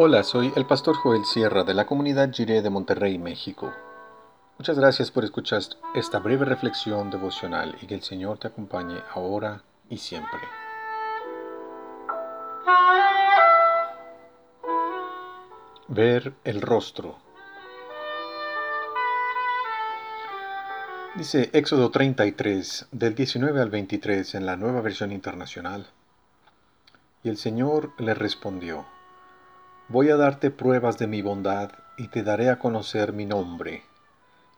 Hola, soy el pastor Joel Sierra de la comunidad Jiré de Monterrey, México. Muchas gracias por escuchar esta breve reflexión devocional y que el Señor te acompañe ahora y siempre. Ver el rostro. Dice Éxodo 33, del 19 al 23 en la nueva versión internacional. Y el Señor le respondió, Voy a darte pruebas de mi bondad y te daré a conocer mi nombre.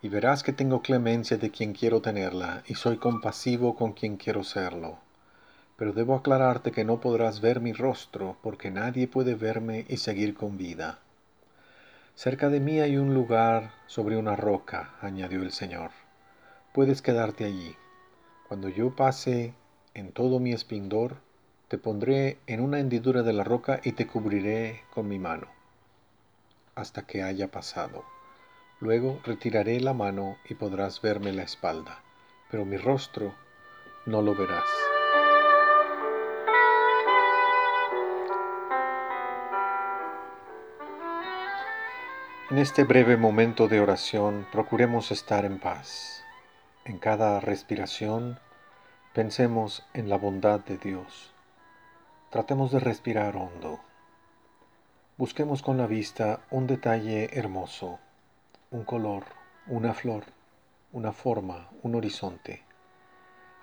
Y verás que tengo clemencia de quien quiero tenerla y soy compasivo con quien quiero serlo. Pero debo aclararte que no podrás ver mi rostro porque nadie puede verme y seguir con vida. Cerca de mí hay un lugar sobre una roca, añadió el Señor. Puedes quedarte allí. Cuando yo pase en todo mi esplendor, te pondré en una hendidura de la roca y te cubriré con mi mano, hasta que haya pasado. Luego retiraré la mano y podrás verme la espalda, pero mi rostro no lo verás. En este breve momento de oración procuremos estar en paz. En cada respiración pensemos en la bondad de Dios Tratemos de respirar hondo. Busquemos con la vista un detalle hermoso, un color, una flor, una forma, un horizonte.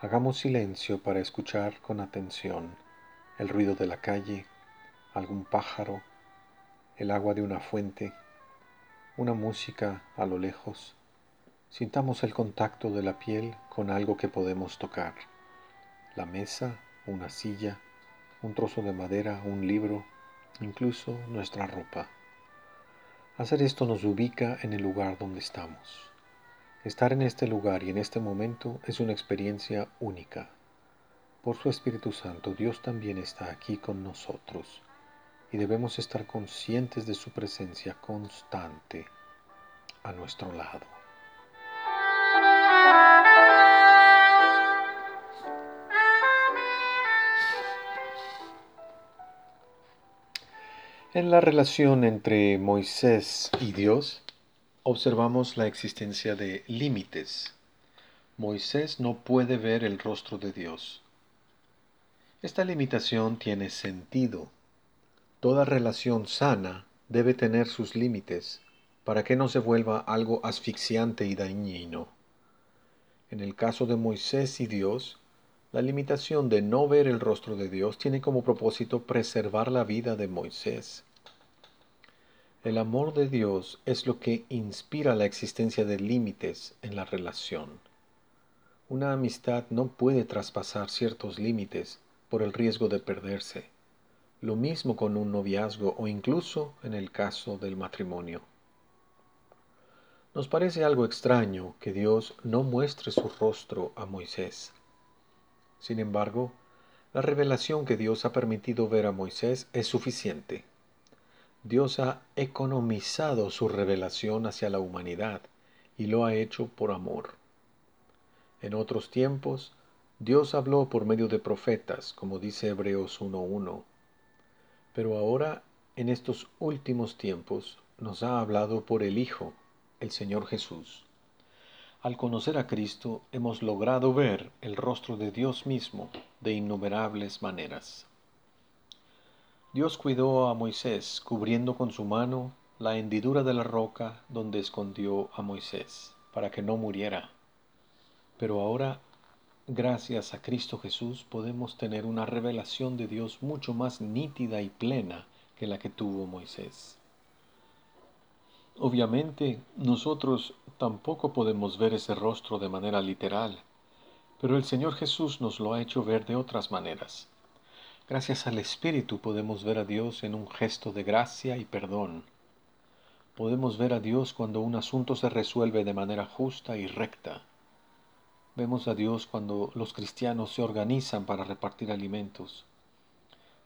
Hagamos silencio para escuchar con atención el ruido de la calle, algún pájaro, el agua de una fuente, una música a lo lejos. Sintamos el contacto de la piel con algo que podemos tocar, la mesa, una silla, un trozo de madera, un libro, incluso nuestra ropa. Hacer esto nos ubica en el lugar donde estamos. Estar en este lugar y en este momento es una experiencia única. Por su Espíritu Santo, Dios también está aquí con nosotros y debemos estar conscientes de su presencia constante a nuestro lado. En la relación entre Moisés y Dios, observamos la existencia de límites. Moisés no puede ver el rostro de Dios. Esta limitación tiene sentido. Toda relación sana debe tener sus límites para que no se vuelva algo asfixiante y dañino. En el caso de Moisés y Dios, la limitación de no ver el rostro de Dios tiene como propósito preservar la vida de Moisés. El amor de Dios es lo que inspira la existencia de límites en la relación. Una amistad no puede traspasar ciertos límites por el riesgo de perderse. Lo mismo con un noviazgo o incluso en el caso del matrimonio. Nos parece algo extraño que Dios no muestre su rostro a Moisés. Sin embargo, la revelación que Dios ha permitido ver a Moisés es suficiente. Dios ha economizado su revelación hacia la humanidad y lo ha hecho por amor. En otros tiempos, Dios habló por medio de profetas, como dice Hebreos 1.1. Pero ahora, en estos últimos tiempos, nos ha hablado por el Hijo, el Señor Jesús. Al conocer a Cristo, hemos logrado ver el rostro de Dios mismo de innumerables maneras. Dios cuidó a Moisés, cubriendo con su mano la hendidura de la roca donde escondió a Moisés, para que no muriera. Pero ahora, gracias a Cristo Jesús, podemos tener una revelación de Dios mucho más nítida y plena que la que tuvo Moisés. Obviamente, nosotros tampoco podemos ver ese rostro de manera literal, pero el Señor Jesús nos lo ha hecho ver de otras maneras. Gracias al Espíritu podemos ver a Dios en un gesto de gracia y perdón. Podemos ver a Dios cuando un asunto se resuelve de manera justa y recta. Vemos a Dios cuando los cristianos se organizan para repartir alimentos.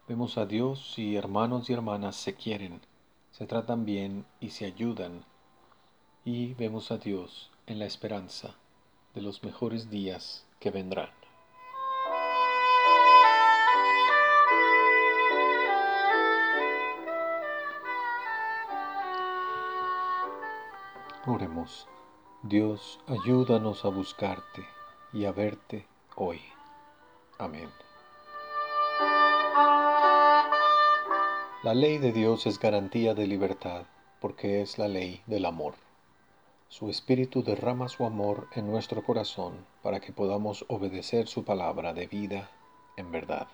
Vemos a Dios si hermanos y hermanas se quieren, se tratan bien y se ayudan. Y vemos a Dios en la esperanza de los mejores días que vendrán. Dios, ayúdanos a buscarte y a verte hoy. Amén. La ley de Dios es garantía de libertad porque es la ley del amor. Su Espíritu derrama su amor en nuestro corazón para que podamos obedecer su palabra de vida en verdad.